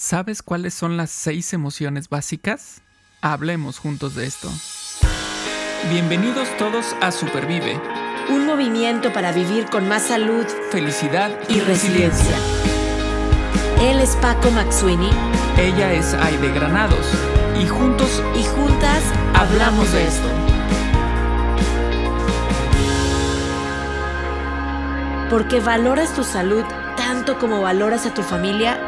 ¿Sabes cuáles son las seis emociones básicas? Hablemos juntos de esto. Bienvenidos todos a Supervive. Un movimiento para vivir con más salud, felicidad y, resiliencia. Él es Paco Maxuini. Ella es Aide Granados. Y juntos y juntas hablamos de esto. Porque valoras tu salud tanto como valoras a tu familia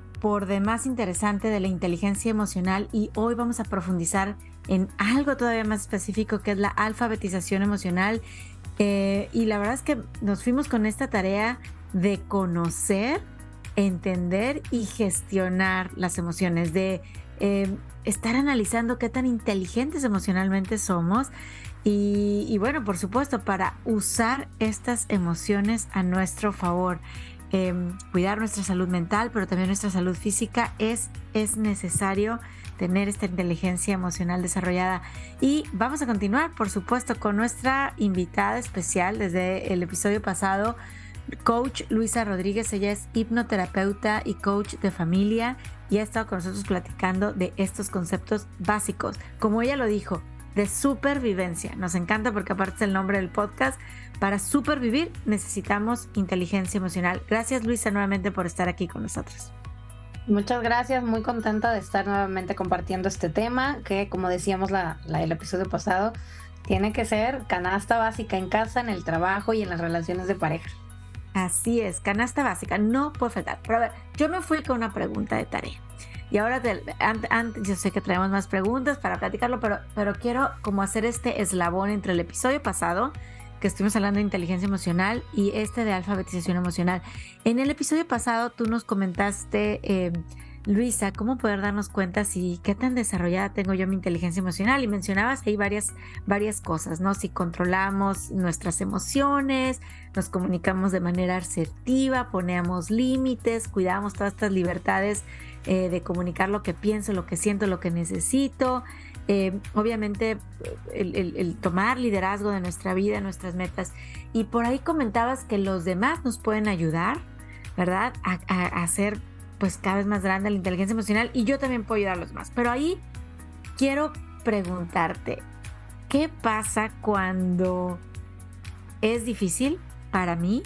por demás interesante de la inteligencia emocional y hoy vamos a profundizar en algo todavía más específico que es la alfabetización emocional. Eh, y la verdad es que nos fuimos con esta tarea de conocer, entender y gestionar las emociones, de eh, estar analizando qué tan inteligentes emocionalmente somos y, y, bueno, por supuesto, para usar estas emociones a nuestro favor. Em, cuidar nuestra salud mental, pero también nuestra salud física, es, es necesario tener esta inteligencia emocional desarrollada. Y vamos a continuar, por supuesto, con nuestra invitada especial desde el episodio pasado, coach Luisa Rodríguez. Ella es hipnoterapeuta y coach de familia y ha estado con nosotros platicando de estos conceptos básicos. Como ella lo dijo, de supervivencia. Nos encanta porque aparte es el nombre del podcast. Para supervivir necesitamos inteligencia emocional. Gracias Luisa nuevamente por estar aquí con nosotros. Muchas gracias, muy contenta de estar nuevamente compartiendo este tema que como decíamos la, el episodio pasado, tiene que ser canasta básica en casa, en el trabajo y en las relaciones de pareja. Así es, canasta básica, no puede faltar. Pero a ver, yo me fui con una pregunta de tarea. Y ahora, antes, yo sé que traemos más preguntas para platicarlo, pero, pero quiero como hacer este eslabón entre el episodio pasado, que estuvimos hablando de inteligencia emocional, y este de alfabetización emocional. En el episodio pasado tú nos comentaste, eh, Luisa, cómo poder darnos cuenta si qué tan desarrollada tengo yo mi inteligencia emocional. Y mencionabas ahí varias, varias cosas, ¿no? Si controlamos nuestras emociones, nos comunicamos de manera asertiva, ponemos límites, cuidamos todas estas libertades eh, de comunicar lo que pienso, lo que siento, lo que necesito. Eh, obviamente el, tomar liderazgo de nuestra vida, nuestras metas. Y por ahí comentabas que los demás nos pueden ayudar, ¿verdad? A, hacer pues cada vez más grande la inteligencia emocional y yo también puedo ayudar a los demás. Pero ahí quiero preguntarte, ¿qué pasa cuando es difícil para mí,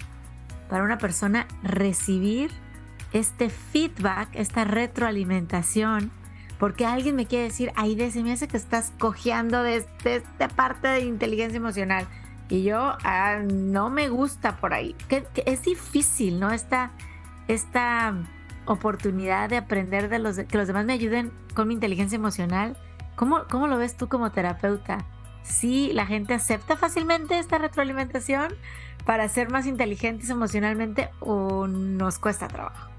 para una persona, recibir este feedback, esta retroalimentación, porque alguien me quiere decir, ay, se me hace que estás cojeando de, esta parte de inteligencia emocional. Y yo ah, no me gusta por ahí. Que, es difícil, ¿no? Esta, esta oportunidad de aprender de los que los demás me ayuden con mi inteligencia emocional. ¿Cómo, ¿Cómo lo ves tú como terapeuta? ¿Sí la gente acepta fácilmente esta retroalimentación para ser más inteligentes emocionalmente o nos cuesta trabajo?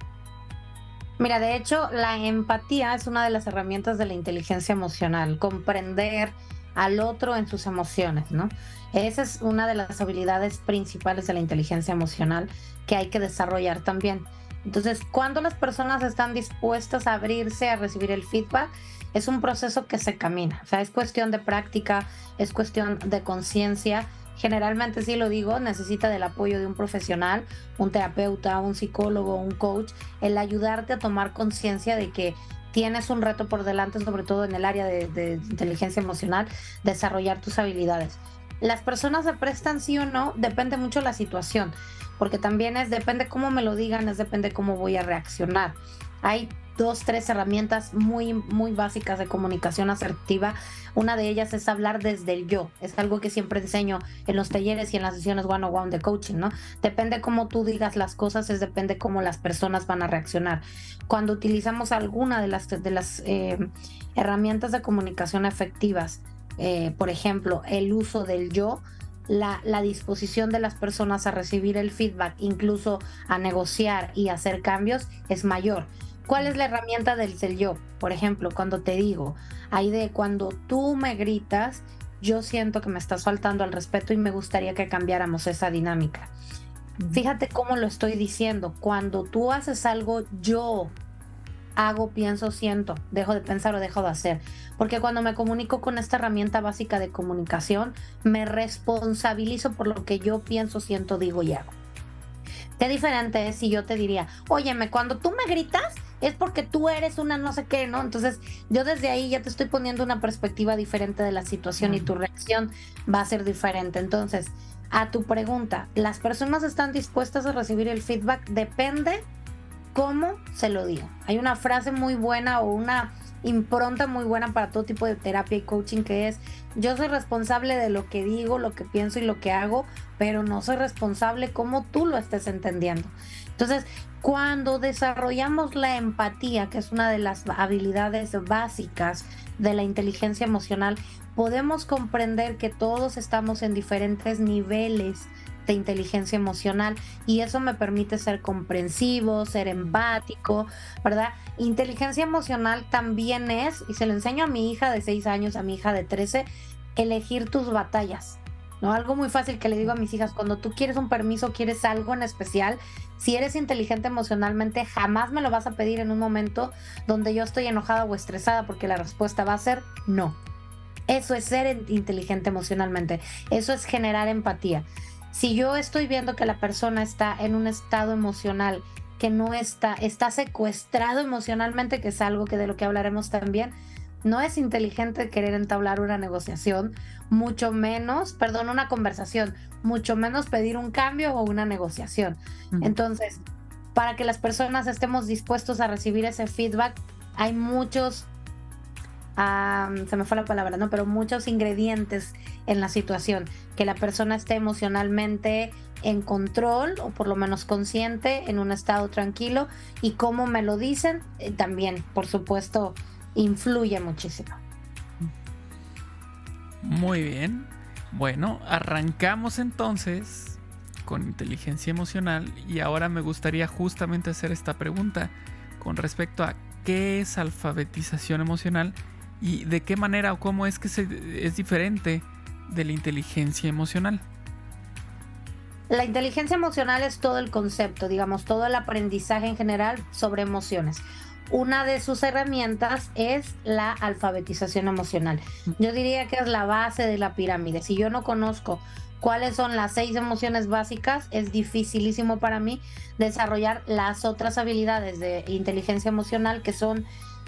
Mira, de hecho, la empatía es una de las herramientas de la inteligencia emocional, comprender al otro en sus emociones, ¿no? Esa es una de las habilidades principales de la inteligencia emocional que hay que desarrollar también. Entonces, cuando las personas están dispuestas a abrirse a recibir el feedback, es un proceso que se camina. O sea, es cuestión de práctica, es cuestión de conciencia generalmente sí lo digo, necesita del apoyo de un profesional, un terapeuta, un psicólogo, un coach, el ayudarte a tomar conciencia de que tienes un reto por delante, sobre todo en el área de, inteligencia emocional, desarrollar tus habilidades. Las personas se prestan sí o no, depende mucho de la situación, porque también es, depende cómo me lo digan, es depende cómo voy a reaccionar. Hay dos, tres herramientas muy, muy básicas de comunicación asertiva. Una de ellas es hablar desde el yo. Es algo que siempre enseño en los talleres y en las sesiones one-on-one de coaching, ¿no? Depende cómo tú digas las cosas, es depende cómo las personas van a reaccionar. Cuando utilizamos alguna de las, de las eh, herramientas de comunicación efectivas, eh, por ejemplo, el uso del yo, la, la, disposición de las personas a recibir el feedback, incluso a negociar y hacer cambios, es mayor ¿Cuál es la herramienta del yo? Por ejemplo, cuando te digo, hay de cuando tú me gritas, yo siento que me estás faltando al respeto y me gustaría que cambiáramos esa dinámica. Fíjate cómo lo estoy diciendo. Cuando tú haces algo, yo hago, pienso, siento, dejo de pensar o dejo de hacer. Porque cuando me comunico con esta herramienta básica de comunicación, me responsabilizo por lo que yo pienso, siento, digo y hago. Qué diferente es si yo te diría, óyeme, cuando tú me gritas es porque tú eres una no sé qué, ¿no? Entonces yo desde ahí ya te estoy poniendo una perspectiva diferente de la situación y tu reacción va a ser diferente. Entonces, a tu pregunta, ¿las personas están dispuestas a recibir el feedback? Depende cómo se lo digo. Hay una frase muy buena o una impronta muy buena para todo tipo de terapia y coaching que es yo soy responsable de lo que digo, lo que pienso y lo que hago, pero no soy responsable como tú lo estés entendiendo. Entonces, cuando desarrollamos la empatía, que es una de las habilidades básicas de la inteligencia emocional, podemos comprender que todos estamos en diferentes niveles de inteligencia emocional y eso me permite ser comprensivo, ser empático, ¿verdad? Inteligencia emocional también es, y se lo enseño a mi hija de 6 años, a mi hija de 13, elegir tus batallas. ¿no? Algo muy fácil que le digo a mis hijas, cuando tú quieres un permiso, quieres algo en especial, si eres inteligente emocionalmente, jamás me lo vas a pedir en un momento donde yo estoy enojada o estresada porque la respuesta va a ser no. Eso es ser inteligente emocionalmente, eso es generar empatía. Si yo estoy viendo que la persona está en un estado emocional que no está, está secuestrado emocionalmente, que es algo que de lo que hablaremos también, no es inteligente querer entablar una negociación, mucho menos, perdón, una conversación, mucho menos pedir un cambio o una negociación. Entonces, para que las personas estemos dispuestos a recibir ese feedback, hay muchos se me fue la palabra, ¿no? Pero muchos ingredientes en la situación. Que la persona esté emocionalmente en control o por lo menos consciente, en un estado tranquilo. Y cómo me lo dicen, eh, también, por supuesto, influye muchísimo. Muy bien. Bueno, arrancamos entonces con inteligencia emocional y ahora me gustaría justamente hacer esta pregunta con respecto a qué es alfabetización emocional y de qué manera o cómo es que es diferente de la inteligencia emocional. La inteligencia emocional es todo el concepto, digamos, todo el aprendizaje en general sobre emociones. Una de sus herramientas es la alfabetización emocional. Yo diría que es la base de la pirámide. Si yo no conozco cuáles son las seis emociones básicas, es dificilísimo para mí desarrollar las otras habilidades de inteligencia emocional que son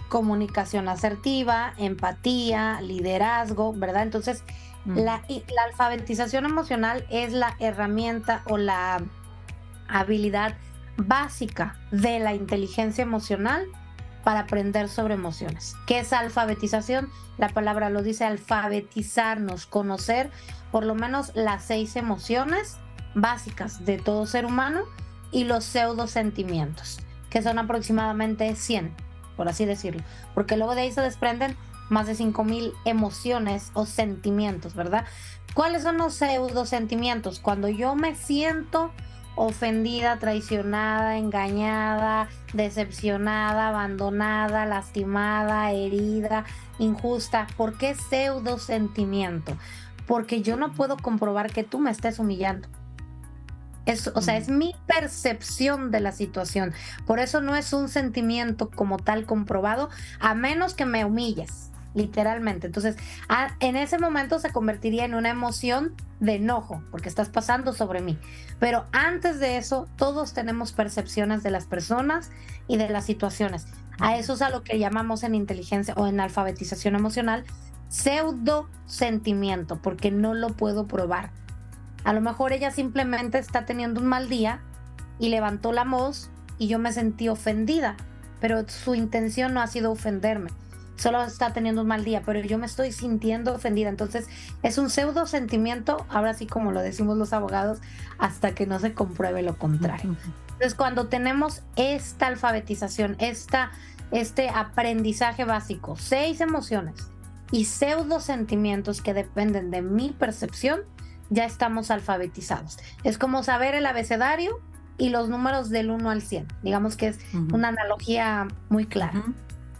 comunicación asertiva, empatía, liderazgo, ¿verdad? Entonces, la, la alfabetización emocional es la herramienta o la habilidad básica de la inteligencia emocional para aprender sobre emociones. ¿Qué es alfabetización? La palabra lo dice alfabetizarnos, conocer por lo menos las seis emociones básicas de todo ser humano y los pseudo sentimientos, que son aproximadamente 100 por así decirlo, porque luego de ahí se desprenden más de 5.000 emociones o sentimientos, ¿verdad? ¿Cuáles son los pseudo sentimientos? Cuando yo me siento ofendida, traicionada, engañada, decepcionada, abandonada, lastimada, herida, injusta. ¿Por qué pseudo sentimiento? Porque yo no puedo comprobar que tú me estés humillando o sea, es mi percepción de la situación. Por eso no es un sentimiento como tal comprobado, a menos que me humilles, literalmente. Entonces, en ese momento se convertiría en una emoción de enojo, porque estás pasando sobre mí. Pero antes de eso, todos tenemos percepciones de las personas y de las situaciones. A eso es a lo que llamamos en inteligencia o en alfabetización emocional pseudo sentimiento, porque no lo puedo probar. A lo mejor ella simplemente está teniendo un mal día y levantó la voz y yo me sentí ofendida, pero su intención no ha sido ofenderme. Solo está teniendo un mal día, pero yo me estoy sintiendo ofendida. Entonces es un pseudo sentimiento, ahora sí como lo decimos los abogados, hasta que no se compruebe lo contrario. Entonces cuando tenemos esta alfabetización, esta, este aprendizaje básico, seis emociones y pseudo sentimientos que dependen de mi percepción, ya estamos alfabetizados. Es como saber el abecedario y los números del 1 al 100. Digamos que es una analogía muy clara.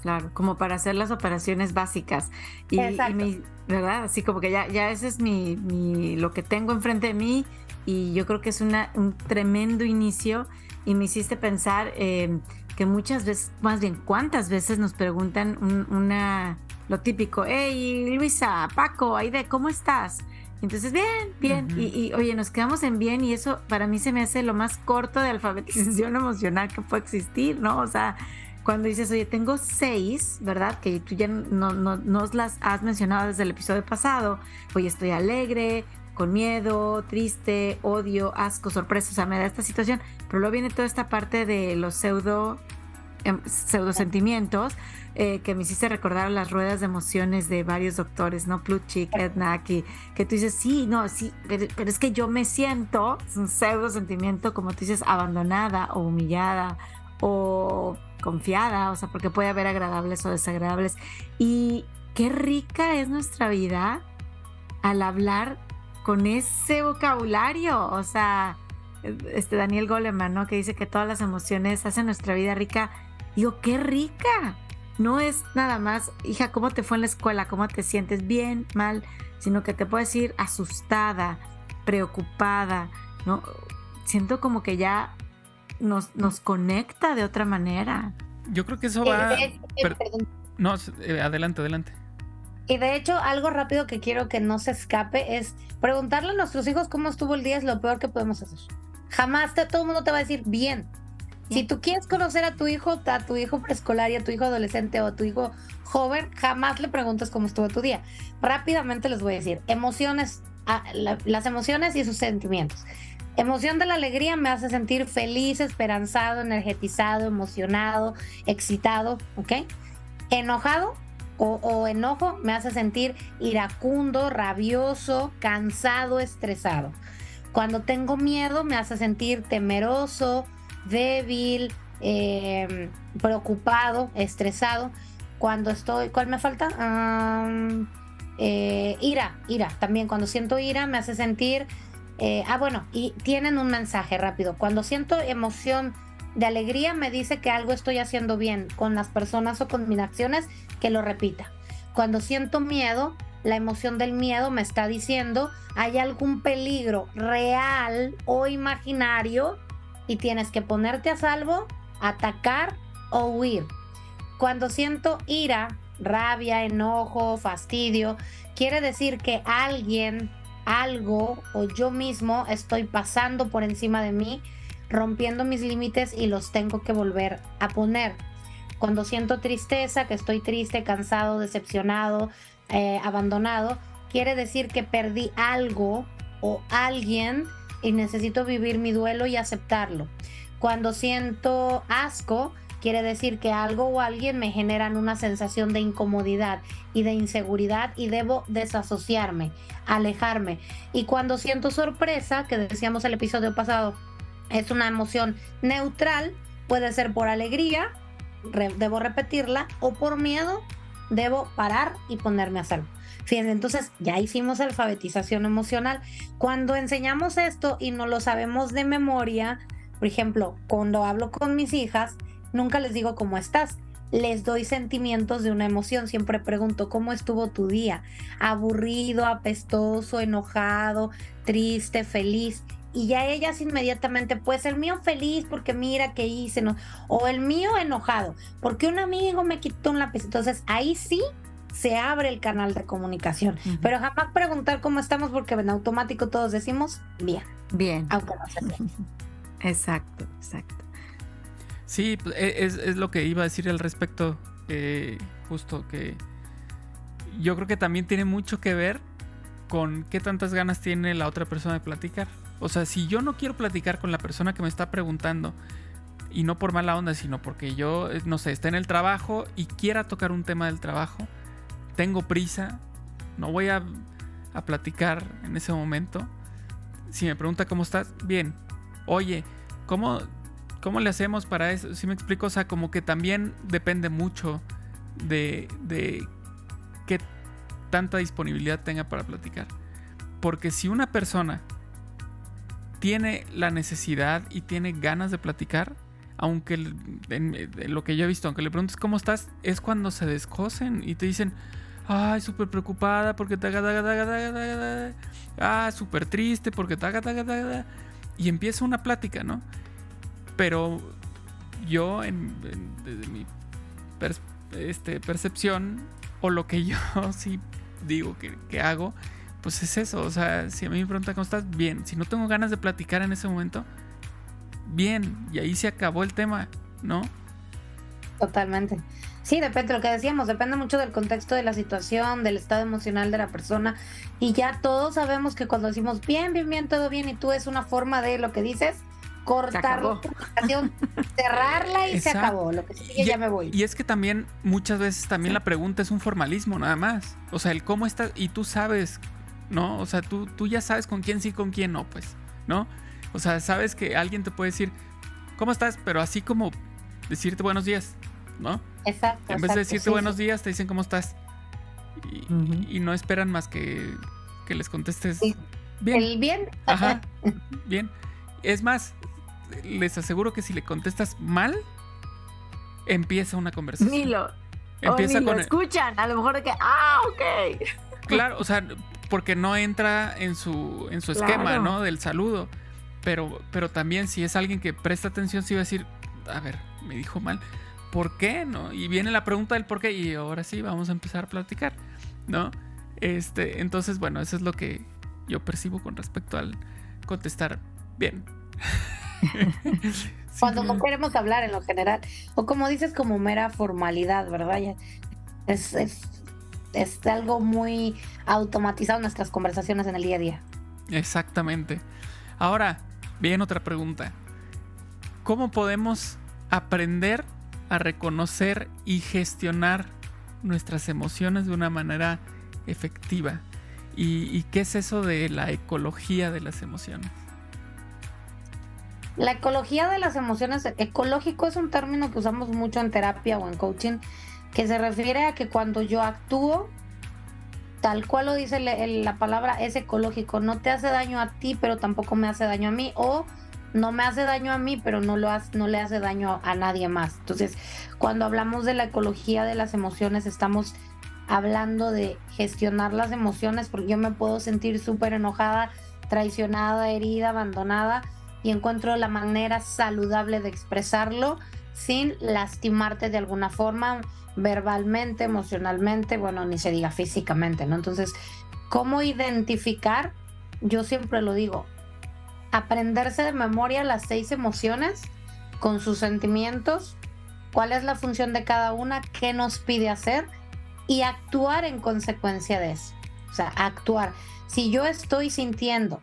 Claro, como para hacer las operaciones básicas. Y, y ¿verdad? Así como que ya, ya ese es mi, mi, lo que tengo enfrente de mí y yo creo que es una, un tremendo inicio y me hiciste pensar eh, que muchas veces, más bien cuántas veces nos preguntan una, lo típico, hey Luisa, Paco, Aide, ¿cómo estás? Entonces, bien, bien. y, oye, nos quedamos en bien y eso para mí se me hace lo más corto de alfabetización emocional que puede existir, ¿no? O sea, cuando dices, oye, tengo seis, ¿verdad? Que tú ya no, no, nos las has mencionado desde el episodio pasado. Oye, estoy alegre, con miedo, triste, odio, asco, sorpresa. O sea, me da esta situación. Pero luego viene toda esta parte de los pseudo em, pseudo sentimientos eh, que me hiciste recordar las ruedas de emociones de varios doctores, ¿no? Plutchik, Edna, que, tú dices, sí, no, sí, pero, es que yo me siento, es un pseudo sentimiento, como tú dices, abandonada o humillada o confiada, o sea, porque puede haber agradables o desagradables. Y qué rica es nuestra vida al hablar con ese vocabulario, o sea, este Daniel Goleman, ¿no? Que dice que todas las emociones hacen nuestra vida rica. Digo, qué rica no es nada más, hija, ¿cómo te fue en la escuela? ¿Cómo te sientes? Bien, mal, sino que te puedes ir asustada, preocupada, ¿no? Siento como que ya nos, nos conecta de otra manera. Yo creo que eso va... no, eh, adelante, adelante. Y de hecho, algo rápido que quiero que no se escape es preguntarle a nuestros hijos cómo estuvo el día es lo peor que podemos hacer. Jamás te, todo el mundo te va a decir bien. Si tú quieres conocer a tu hijo, a tu hijo preescolar y a tu hijo adolescente o a tu hijo joven, jamás le preguntes cómo estuvo tu día. Rápidamente les voy a decir, emociones, ah, las emociones y sus sentimientos. Emoción de la alegría me hace sentir feliz, esperanzado, energetizado, emocionado, excitado, ¿ok? Enojado o, o, enojo me hace sentir iracundo, rabioso, cansado, estresado. Cuando tengo miedo me hace sentir temeroso, débil, em, preocupado, estresado. Cuando estoy, ¿cuál me falta? Eh, ira, ira. También cuando siento ira me hace sentir, eh, ah bueno, y tienen un mensaje rápido. Cuando siento emoción de alegría me dice que algo estoy haciendo bien con las personas o con mis acciones, que lo repita. Cuando siento miedo, la emoción del miedo me está diciendo hay algún peligro real o imaginario y tienes que ponerte a salvo, atacar o huir. Cuando siento ira, rabia, enojo, fastidio, quiere decir que alguien, algo o yo mismo estoy pasando por encima de mí, rompiendo mis límites y los tengo que volver a poner. Cuando siento tristeza, que estoy triste, cansado, decepcionado, eh, abandonado, quiere decir que perdí algo o alguien y necesito vivir mi duelo y aceptarlo. Cuando siento asco, quiere decir que algo o alguien me generan una sensación de incomodidad y de inseguridad y debo desasociarme, alejarme. Y cuando siento sorpresa, que decíamos el episodio pasado, es una emoción neutral, puede ser por alegría, debo repetirla, o por miedo, debo parar y ponerme a salvo. Fíjense, entonces ya hicimos alfabetización emocional. Cuando enseñamos esto y no lo sabemos de memoria, por ejemplo, cuando hablo con mis hijas, nunca les digo cómo estás. Les doy sentimientos de una emoción. Siempre pregunto, ¿cómo estuvo tu día? Aburrido, apestoso, enojado, triste, feliz y ya ellas inmediatamente, pues el mío feliz porque mira que hice, ¿no? o el mío enojado porque un amigo me quitó un lápiz. Entonces ahí sí se abre el canal de comunicación. Pero jamás preguntar cómo estamos porque en automático todos decimos bien. Bien. Aunque no se Exacto, exacto. Sí, pues, e, es, lo que iba a decir al respecto, eh, justo que yo creo que también tiene mucho que ver con qué tantas ganas tiene la otra persona de platicar. O sea, si yo no quiero platicar con la persona que me está preguntando, y no por mala onda, sino porque yo, eh, no sé, está en el trabajo y quiera tocar un tema del trabajo, tengo prisa, no voy a, a platicar en ese momento. Si me pregunta cómo estás, bien. Oye, ¿cómo, cómo le hacemos para eso? Si me explico, o sea, como que también depende mucho de, de qué tanta disponibilidad tenga para platicar. Porque si una persona tiene la necesidad y tiene ganas de platicar, aunque lo que yo he visto, aunque le preguntes cómo estás, es cuando se descosen y te dicen, ay, súper preocupada porque taga, taga, taga, taga, taga, ah, súper triste porque taga, taga, taga, y empieza una plática, ¿no? Pero yo, en, desde mi este, percepción, o lo que yo sí digo que, que hago, pues es eso. O sea, si a mí me preguntan cómo estás, bien. Si no tengo ganas de platicar en ese momento, bien. Y ahí se acabó el tema, ¿no? Totalmente. Sí, depende de lo que decíamos, depende mucho del contexto de la situación, del estado emocional de la persona. Y ya todos sabemos que cuando decimos bien, bien, bien, todo bien, y tú es una forma de lo que dices, cortar la comunicación, cerrarla y se acabó. Lo que sigue ya me voy. Y es que también, muchas veces también la pregunta es un formalismo, nada más. O sea, el cómo estás, y tú sabes ¿no? O sea, tú, tú ya sabes con quién sí, con quién no, pues, ¿no? O sea, sabes que alguien te puede decir, ¿cómo estás? Pero así como decirte buenos días, ¿no? Exacto. En vez de decirte buenos días, te dicen cómo estás. Y, no esperan más que, que les contestes bien. ¿El bien? Ajá. bien. Es más, les aseguro que si le contestas mal, empieza una conversación. Ni lo, empieza con escuchan. A lo mejor de que, ah, ok. Claro, o sea, porque no entra en su, en su esquema, ¿no? Del saludo. Pero, pero también si es alguien que presta atención, sí va a decir, a ver, me dijo mal, ¿por qué? ¿No? Y viene la pregunta del por qué y ahora sí vamos a empezar a platicar, ¿no? Este, entonces, bueno, eso es lo que yo percibo con respecto al contestar bien. Cuando no queremos hablar en lo general, o como dices, como mera formalidad, ¿verdad? Es, es es algo muy automatizado en nuestras conversaciones en el día a día. Exactamente. Ahora, bien otra pregunta. ¿Cómo podemos aprender a reconocer y gestionar nuestras emociones de una manera efectiva? ¿Y, qué es eso de la ecología de las emociones? La ecología de las emociones, ecológico es un término que usamos mucho en terapia o en coaching que se refiere a que cuando yo actúo, tal cual lo dice la palabra, es ecológico, no te hace daño a ti, pero tampoco me hace daño a mí, o no me hace daño a mí, pero no, lo no le hace daño a nadie más. Entonces, cuando hablamos de la ecología de las emociones, estamos hablando de gestionar las emociones, porque yo me puedo sentir súper enojada, traicionada, herida, abandonada, y encuentro la manera saludable de expresarlo sin lastimarte de alguna forma, verbalmente, emocionalmente, bueno, ni se diga físicamente, ¿no? Entonces, ¿cómo identificar? Yo siempre lo digo, aprenderse de memoria las seis emociones con sus sentimientos, cuál es la función de cada una, qué nos pide hacer y actuar en consecuencia de eso. O sea, actuar. Si yo estoy sintiendo,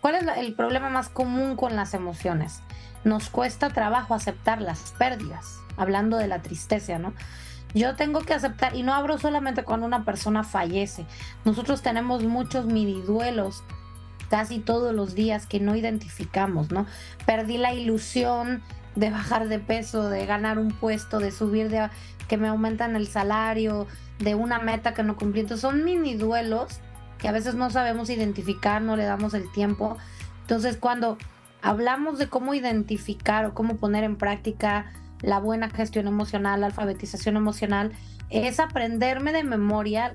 ¿cuál es el problema más común con las emociones? Nos cuesta trabajo aceptar las pérdidas, hablando de la tristeza, ¿no? Yo tengo que aceptar, y no hablo solamente cuando una persona fallece, nosotros tenemos muchos mini duelos casi todos los días que no identificamos, ¿no? Perdí la ilusión de bajar de peso, de ganar un puesto, de subir, de que me aumentan el salario, de una meta que no cumplí. Entonces son mini duelos que a veces no sabemos identificar, no le damos el tiempo. Entonces cuando hablamos de cómo identificar o cómo poner en práctica la buena gestión emocional, la alfabetización emocional, es aprenderme de memoria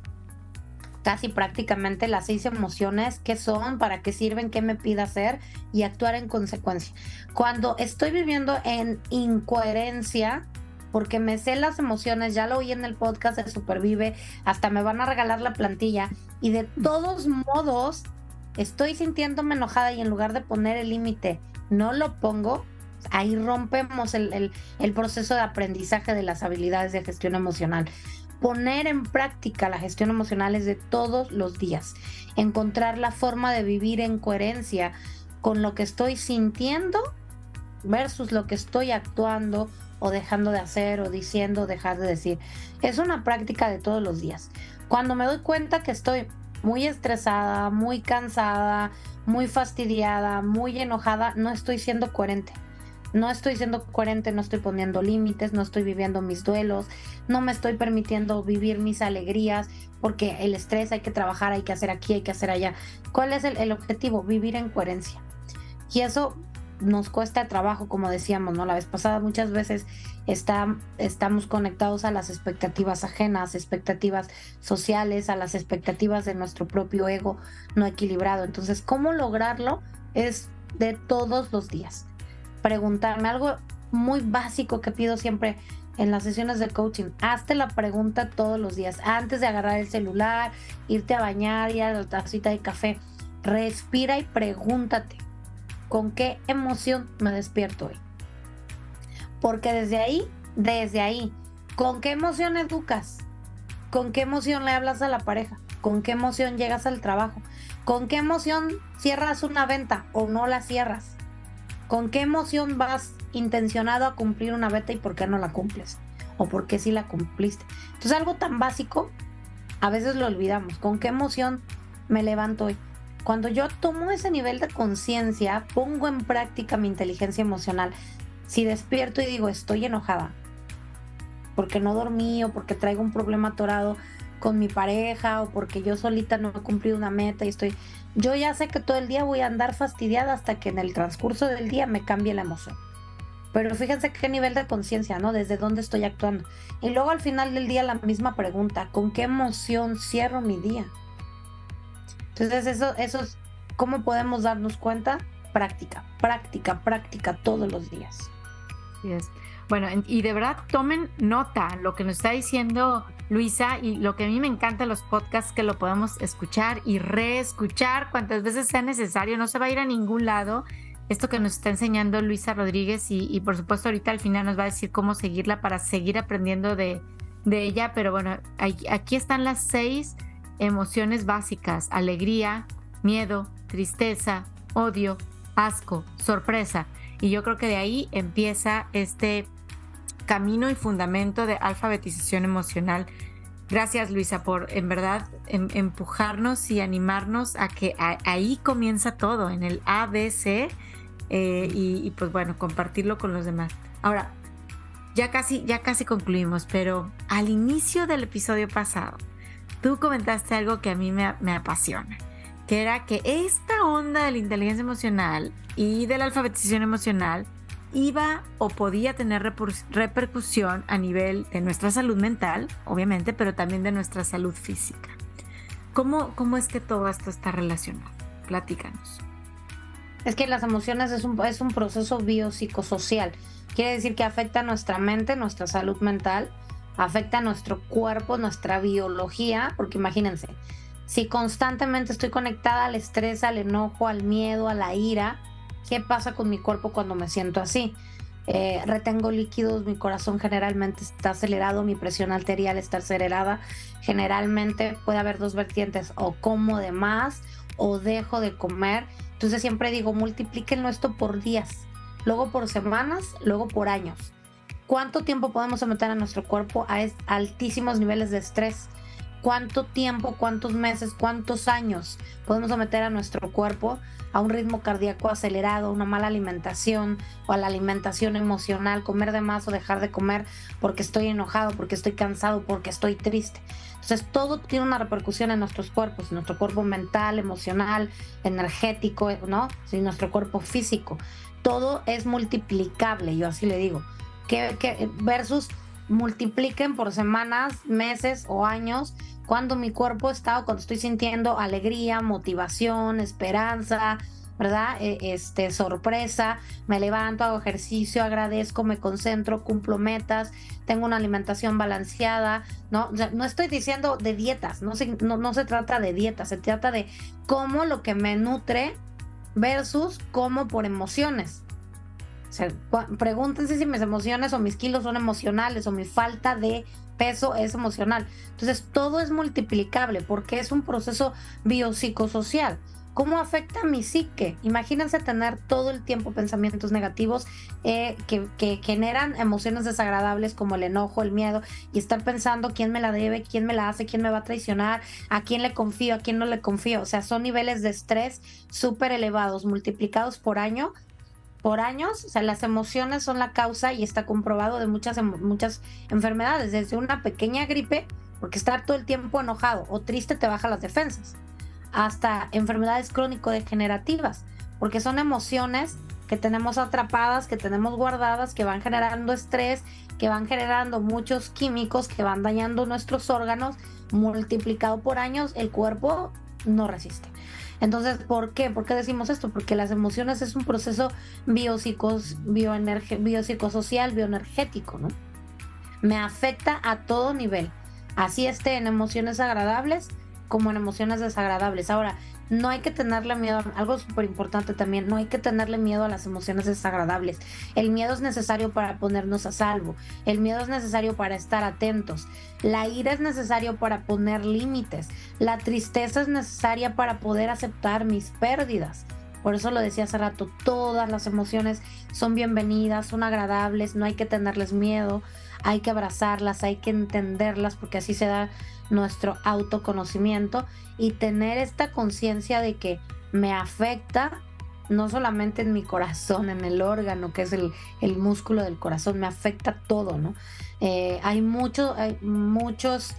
casi prácticamente las seis emociones, qué son, para qué sirven, qué me pide hacer y actuar en consecuencia. Cuando estoy viviendo en incoherencia, porque me sé las emociones, ya lo oí en el podcast de Supervive, hasta me van a regalar la plantilla y de todos modos estoy sintiéndome enojada y en lugar de poner el límite, no lo pongo, ahí rompemos el, proceso de aprendizaje de las habilidades de gestión emocional. Poner en práctica la gestión emocional es de todos los días. Encontrar la forma de vivir en coherencia con lo que estoy sintiendo versus lo que estoy actuando o dejando de hacer o diciendo, dejar de decir. Es una práctica de todos los días. Cuando me doy cuenta que estoy muy estresada, muy cansada, muy fastidiada, muy enojada, no estoy siendo coherente no estoy siendo coherente, no estoy poniendo límites, no estoy viviendo mis duelos, no me estoy permitiendo vivir mis alegrías, porque el estrés hay que trabajar, hay que hacer aquí, hay que hacer allá. ¿Cuál es el, objetivo? Vivir en coherencia. Y eso nos cuesta trabajo, como decíamos, ¿no? La vez pasada muchas veces está, estamos conectados a las expectativas ajenas, expectativas sociales, a las expectativas de nuestro propio ego no equilibrado. Entonces, ¿cómo lograrlo? Es de todos los días. Preguntarme algo muy básico que pido siempre en las sesiones de coaching. Hazte la pregunta todos los días, antes de agarrar el celular, irte a bañar, ir a la tacita de café. Respira y pregúntate, ¿con qué emoción me despierto hoy? Porque desde ahí, desde ahí, ¿con qué emoción educas? ¿Con qué emoción le hablas a la pareja? ¿Con qué emoción llegas al trabajo? ¿Con qué emoción cierras una venta o no la cierras? ¿Con qué emoción vas intencionado a cumplir una venta y por qué no la cumples? ¿O por qué sí la cumpliste? Entonces algo tan básico, a veces lo olvidamos. ¿Con qué emoción me levanto hoy? Cuando yo tomo ese nivel de conciencia, pongo en práctica mi inteligencia emocional. Si despierto y digo, estoy enojada, porque no dormí o porque traigo un problema atorado con mi pareja o porque yo solita no he cumplido una meta y estoy, yo ya sé que todo el día voy a andar fastidiada hasta que en el transcurso del día me cambie la emoción. Pero fíjense qué nivel de conciencia, ¿no? Desde dónde estoy actuando. Y luego al final del día la misma pregunta, ¿con qué emoción cierro mi día? Entonces eso, eso es, ¿cómo podemos darnos cuenta? Práctica, práctica, práctica todos los días. Bueno, y de verdad tomen nota lo que nos está diciendo Luisa y lo que a mí me encanta los podcasts que lo podemos escuchar y reescuchar cuantas veces sea necesario, no se va a ir a ningún lado esto que nos está enseñando Luisa Rodríguez y, por supuesto ahorita al final nos va a decir cómo seguirla para seguir aprendiendo de, ella, pero bueno, aquí están las seis emociones básicas, alegría, miedo, tristeza, odio, asco, sorpresa. Y yo creo que de ahí empieza este camino y fundamento de alfabetización emocional. Gracias Luisa por en verdad em, empujarnos y animarnos a que ahí comienza todo, en el ABC eh, y, pues bueno, compartirlo con los demás. Ahora, ya casi, ya casi concluimos, pero al inicio del episodio pasado, tú comentaste algo que a mí me, me apasiona, que era que esta onda de la inteligencia emocional y de la alfabetización emocional iba o podía tener repercusión a nivel de nuestra salud mental, obviamente, pero también de nuestra salud física. ¿Cómo, cómo es que todo esto está relacionado? Platícanos. Es que las emociones es un, es un proceso biopsicosocial. Quiere decir que afecta nuestra mente, nuestra salud mental, afecta nuestro cuerpo, nuestra biología, porque imagínense, si constantemente estoy conectada al estrés, al enojo, al miedo, a la ira, ¿qué pasa con mi cuerpo cuando me siento así? Eh, retengo líquidos, mi corazón generalmente está acelerado, mi presión arterial está acelerada. Generalmente puede haber dos vertientes, o como de más o dejo de comer. Entonces siempre digo, multiplíquenlo esto por días, luego por semanas, luego por años. ¿Cuánto tiempo podemos someter a nuestro cuerpo a altísimos niveles de estrés? ¿Cuánto tiempo, cuántos meses, cuántos años podemos someter a nuestro cuerpo a un ritmo cardíaco acelerado, una mala alimentación o a la alimentación emocional, comer de más o dejar de comer porque estoy enojado, porque estoy cansado, porque estoy triste? Entonces todo tiene una repercusión en nuestros cuerpos, en nuestro cuerpo mental, emocional, energético, ¿no? Sí, nuestro cuerpo físico. Todo es multiplicable, yo así le digo. Que, versus multipliquen por semanas, meses o años cuando mi cuerpo está o cuando estoy sintiendo alegría, motivación, esperanza, ¿verdad? E, este, sorpresa, me levanto, hago ejercicio, agradezco, me concentro, cumplo metas, tengo una alimentación balanceada, ¿no? no estoy diciendo de dietas, no se, no, se trata de dietas, se trata de cómo lo que me nutre versus cómo por emociones. O sea, pregúntense si mis emociones o mis kilos son emocionales o mi falta de peso es emocional. Entonces, todo es multiplicable porque es un proceso biopsicosocial. ¿Cómo afecta a mi psique? Imagínense tener todo el tiempo pensamientos negativos eh, que, generan emociones desagradables como el enojo, el miedo y estar pensando quién me la debe, quién me la hace, quién me va a traicionar, a quién le confío, a quién no le confío. O sea, son niveles de estrés súper elevados, multiplicados por año. Por años, o sea, las emociones son la causa y está comprobado de muchas, muchas enfermedades, desde una pequeña gripe, porque estar todo el tiempo enojado o triste te baja las defensas hasta enfermedades crónico-degenerativas. porque son emociones que tenemos atrapadas, que tenemos guardadas, que van generando estrés, que van generando muchos químicos, que van dañando nuestros órganos, multiplicado por años, el cuerpo no resiste. Entonces, ¿por qué? ¿Por qué decimos esto? Porque las emociones es un proceso biopsicos, biopsicosocial, bioenergético, ¿no? Me afecta a todo nivel. Así esté en emociones agradables como en emociones desagradables. Ahora, no hay que tenerle miedo, algo súper importante también, no hay que tenerle miedo a las emociones desagradables. El miedo es necesario para ponernos a salvo, el miedo es necesario para estar atentos, la ira es necesario para poner límites, la tristeza es necesaria para poder aceptar mis pérdidas. Por eso lo decía hace rato, todas las emociones son bienvenidas, son agradables, no hay que tenerles miedo, hay que abrazarlas, hay que entenderlas porque así se da nuestro autoconocimiento y tener esta conciencia de que me afecta no solamente en mi corazón, en el órgano que es el, músculo del corazón, me afecta todo, ¿no? Eh, hay, mucho, hay muchos,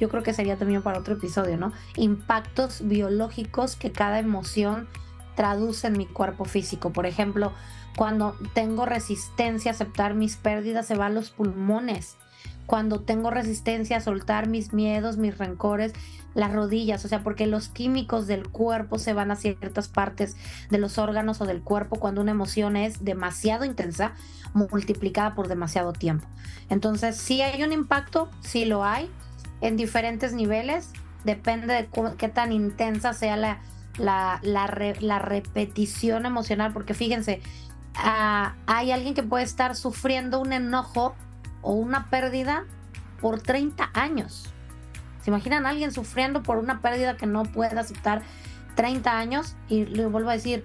yo creo que sería también para otro episodio, ¿no? Impactos biológicos que cada emoción traduce en mi cuerpo físico. Por ejemplo, cuando tengo resistencia a aceptar mis pérdidas, se van los pulmones cuando tengo resistencia a soltar mis miedos, mis rencores, las rodillas, o sea, porque los químicos del cuerpo se van a ciertas partes de los órganos o del cuerpo cuando una emoción es demasiado intensa, multiplicada por demasiado tiempo. Entonces, si hay un impacto, sí lo hay, en diferentes niveles, depende de qué tan intensa sea la, repetición emocional, porque fíjense, ah, hay alguien que puede estar sufriendo un enojo o una pérdida por 30 años. ¿Se imaginan a alguien sufriendo por una pérdida que no puede aceptar 30 años? Y le vuelvo a decir,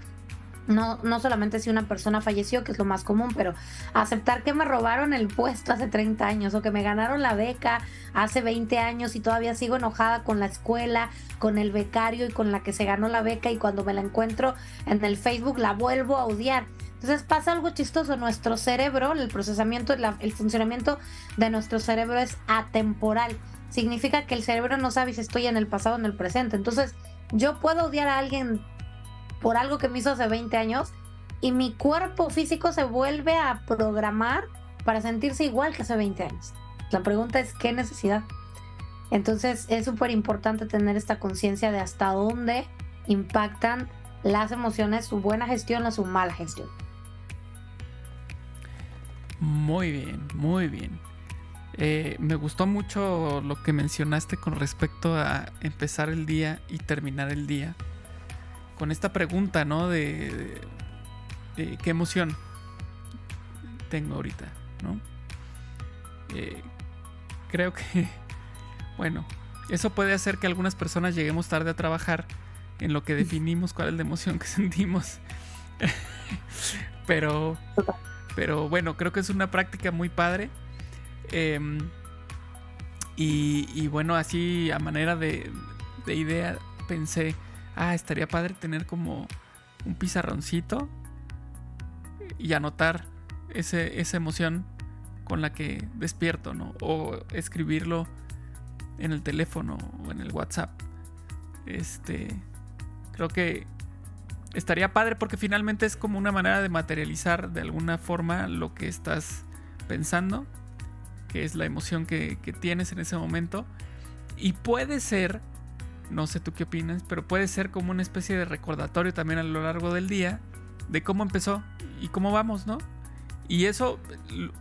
no, no solamente si una persona falleció, que es lo más común, pero aceptar que me robaron el puesto hace 30 años o que me ganaron la beca hace 20 años y todavía sigo enojada con la escuela, con el becario y con la que se ganó la beca y cuando me la encuentro en el Facebook la vuelvo a odiar. Entonces pasa algo chistoso, nuestro cerebro, el procesamiento, el funcionamiento de nuestro cerebro es atemporal. Significa que el cerebro no sabe si estoy en el pasado o en el presente. Entonces yo puedo odiar a alguien por algo que me hizo hace 20 años y mi cuerpo físico se vuelve a programar para sentirse igual que hace 20 años. La pregunta es, ¿qué necesidad? Entonces es súper importante tener esta conciencia de hasta dónde impactan las emociones, su buena gestión o su mala gestión. Muy bien, muy bien. Eh, me gustó mucho lo que mencionaste con respecto a empezar el día y terminar el día. Con esta pregunta, ¿no? De, qué emoción tengo ahorita, ¿no? Eh, creo que, bueno, eso puede hacer que algunas personas lleguemos tarde a trabajar en lo que definimos cuál es la emoción que sentimos. Pero pero bueno, creo que es una práctica muy padre. Em, y, bueno, así a manera de, idea pensé, ah, estaría padre tener como un pizarroncito y anotar esa emoción con la que despierto, ¿no? O escribirlo en el teléfono o en el WhatsApp. Este, creo que estaría padre porque finalmente es como una manera de materializar de alguna forma lo que estás pensando, que es la emoción que, tienes en ese momento. Y puede ser, no sé tú qué opinas, pero puede ser como una especie de recordatorio también a lo largo del día de cómo empezó y cómo vamos, ¿no? Y eso,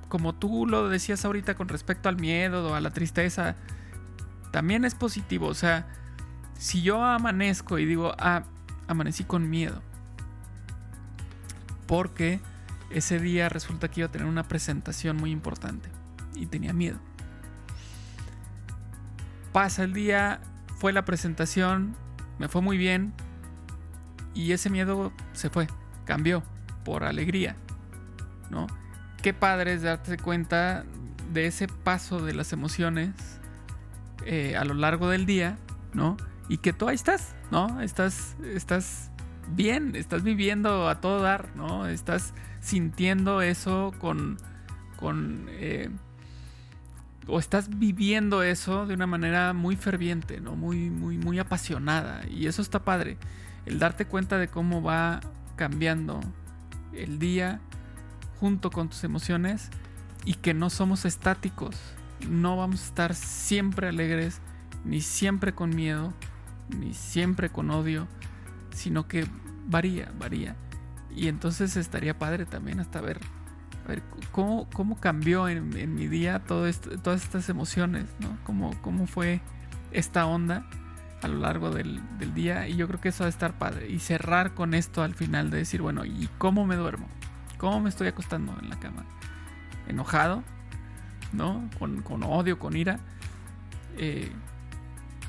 como tú lo decías ahorita con respecto al miedo o a la tristeza, también es positivo. O sea, si yo amanezco y digo, ah, amanecí con miedo. Porque ese día resulta que iba a tener una presentación muy importante y tenía miedo. Pasa el día, fue la presentación, me fue muy bien y ese miedo se fue, cambió por alegría, ¿no? Qué padre es darte cuenta de ese paso de las emociones eh, a lo largo del día, ¿no? Y que tú ahí estás, ¿no? Estás, estás bien, estás viviendo a todo dar, ¿no? Estás sintiendo eso con, con eh, o estás viviendo eso de una manera muy ferviente, ¿no? Muy, muy, muy apasionada. Y eso está padre. el darte cuenta de cómo va cambiando el día junto con tus emociones y que no somos estáticos. No vamos a estar siempre alegres, ni siempre con miedo, ni siempre con odio, sino que varía, varía. Y entonces estaría padre también hasta ver, ver cómo, cómo cambió en, mi día todo todas estas emociones, ¿no? Cómo, cómo fue esta onda a lo largo del, del, día. Y yo creo que eso va a estar padre. Y cerrar con esto al final de decir, bueno, ¿y cómo me duermo? ¿Cómo me estoy acostando en la cama? ¿Enojado? ¿No? Con, con odio, con ira. Eh,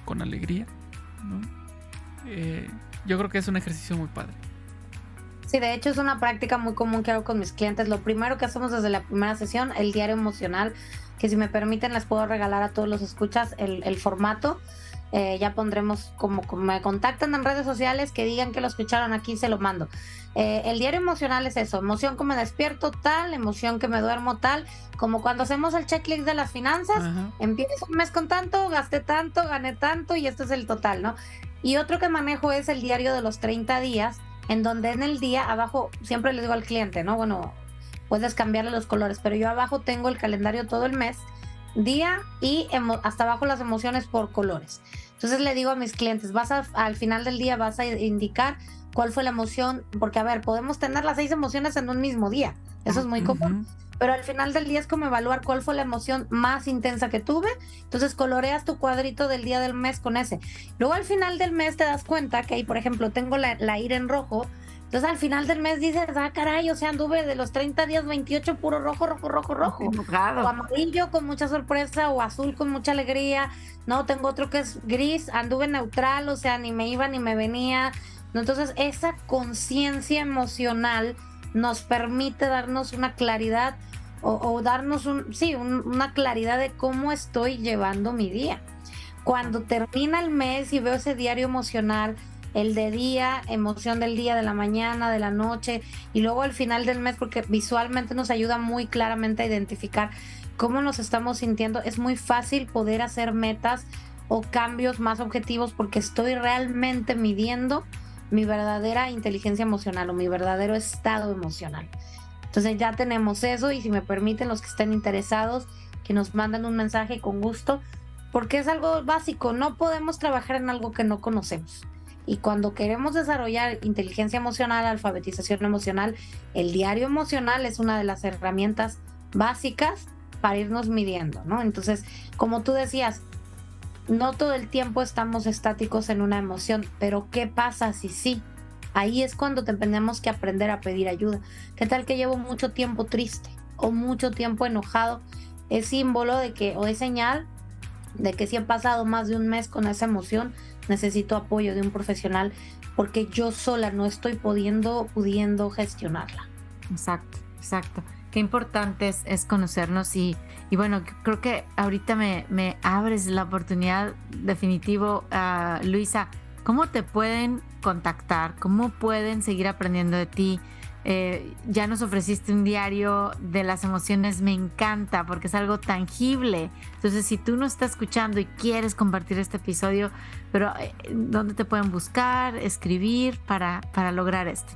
con alegría. ¿no? Eh, yo creo que es un ejercicio muy padre. Sí, de hecho es una práctica muy común que hago con mis clientes. Lo primero que hacemos desde la primera sesión, el diario emocional, que si me permiten les puedo regalar a todos los escuchas el, el formato. Eh, ya pondremos como, me contactan en redes sociales que digan que lo escucharon aquí, se lo mando. Eh, el diario emocional es eso, emoción que me despierto tal, emoción que me duermo tal, como cuando hacemos el checklist de las finanzas, empiezo un mes con tanto, gasté tanto, gané tanto y esto es el total, ¿no? Y otro que manejo es el diario de los 30 días, en donde en el día abajo, siempre le digo al cliente, ¿no? Bueno, puedes cambiarle los colores, pero yo abajo tengo el calendario todo el mes, día y hasta abajo las emociones por colores. Entonces le digo a mis clientes, vas al final del día vas a indicar cuál fue la emoción, porque a ver, podemos tener las seis emociones en un mismo día, eso es muy común. Pero al final del día es como evaluar cuál fue la emoción más intensa que tuve. Entonces coloreas tu cuadrito del día del mes con ese. Luego al final del mes te das cuenta que ahí, por ejemplo, tengo la, la ira en rojo. Entonces al final del mes dices, ah, caray, o sea, anduve de los 30 días 28 puro rojo, rojo, rojo, rojo. O amarillo con mucha sorpresa o azul con mucha alegría. No, tengo otro que es gris, anduve neutral, o sea, ni me iba ni me venía. Entonces esa conciencia emocional nos permite darnos una claridad o, darnos un, sí, una claridad de cómo estoy llevando mi día. Cuando termina el mes y veo ese diario emocional, el de día, emoción del día, de la mañana, de la noche, y luego al final del mes, porque visualmente nos ayuda muy claramente a identificar cómo nos estamos sintiendo, es muy fácil poder hacer metas o cambios más objetivos porque estoy realmente midiendo mi verdadera inteligencia emocional o mi verdadero estado emocional. Entonces ya tenemos eso y si me permiten los que estén interesados, que nos manden un mensaje con gusto, porque es algo básico, no podemos trabajar en algo que no conocemos. Y cuando queremos desarrollar inteligencia emocional, alfabetización emocional, el diario emocional es una de las herramientas básicas para irnos midiendo, ¿no? Entonces, como tú decías, no todo el tiempo estamos estáticos en una emoción, pero ¿qué pasa si sí? Ahí es cuando tenemos que aprender a pedir ayuda. ¿Qué tal que llevo mucho tiempo triste o mucho tiempo enojado? Es símbolo de que, o es señal de que si he pasado más de un mes con esa emoción, necesito apoyo de un profesional porque yo sola no estoy pudiendo, pudiendo gestionarla. Exacto, exacto. Qué importante es, conocernos y, bueno, creo que ahorita me, me abres la oportunidad definitivo, uh, Luisa, ¿Cómo te pueden contactar? ¿Cómo pueden seguir aprendiendo de ti? Eh, ya nos ofreciste un diario de las emociones, me encanta porque es algo tangible. Entonces, si tú no estás escuchando y quieres compartir este episodio, pero eh, ¿dónde te pueden buscar, escribir para, para lograr esto?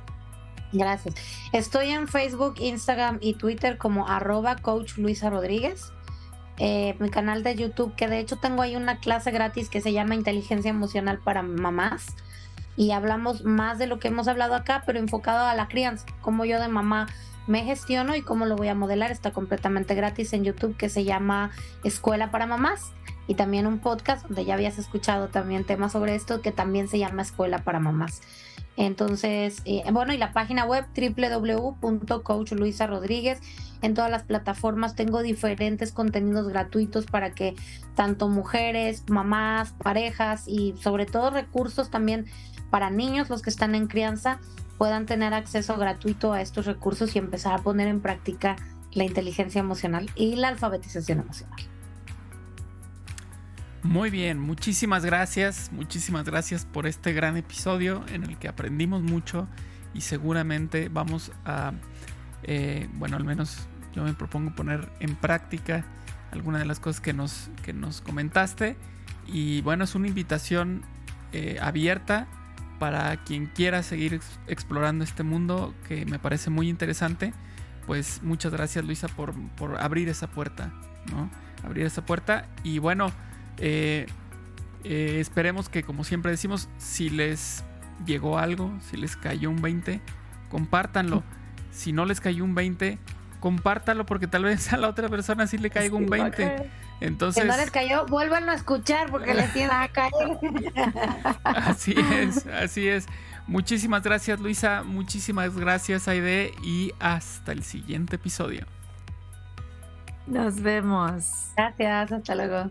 Gracias. Estoy en Facebook, Instagram y Twitter como arroba coach Luisa Rodríguez. Eh, mi canal de YouTube, que de hecho tengo ahí una clase gratis que se llama Inteligencia Emocional para Mamás. Y hablamos más de lo que hemos hablado acá, pero enfocado a la crianza, como yo de mamá me gestiono y cómo lo voy a modelar. Está completamente gratis en YouTube que se llama Escuela para Mamás. Y también un podcast donde ya habías escuchado también temas sobre esto que también se llama Escuela para Mamás. Entonces, eh, bueno, y la página web www.coachluisarodríguez. En todas las plataformas tengo diferentes contenidos gratuitos para que tanto mujeres, mamás, parejas y sobre todo recursos también para niños, los que están en crianza, puedan tener acceso gratuito a estos recursos y empezar a poner en práctica la inteligencia emocional y la alfabetización emocional. Muy bien, muchísimas gracias, muchísimas gracias por este gran episodio en el que aprendimos mucho y seguramente vamos a, eh, bueno, al menos yo me propongo poner en práctica algunas de las cosas que nos, que nos comentaste. Y bueno, es una invitación eh, abierta para quien quiera seguir explorando este mundo que me parece muy interesante, pues muchas gracias Luisa por, abrir esa puerta, ¿no? Abrir esa puerta. Y bueno, eh, eh, esperemos que como siempre decimos, si les llegó algo, si les cayó un 20, compártanlo. Si no les cayó un 20, compártalo porque tal vez a la otra persona sí le caiga un 20. Entonces, si no les cayó, vuelvan a escuchar porque les tiene a caer. así es, así es. Muchísimas gracias Luisa, muchísimas gracias Aide y hasta el siguiente episodio. Nos vemos. Gracias, hasta luego.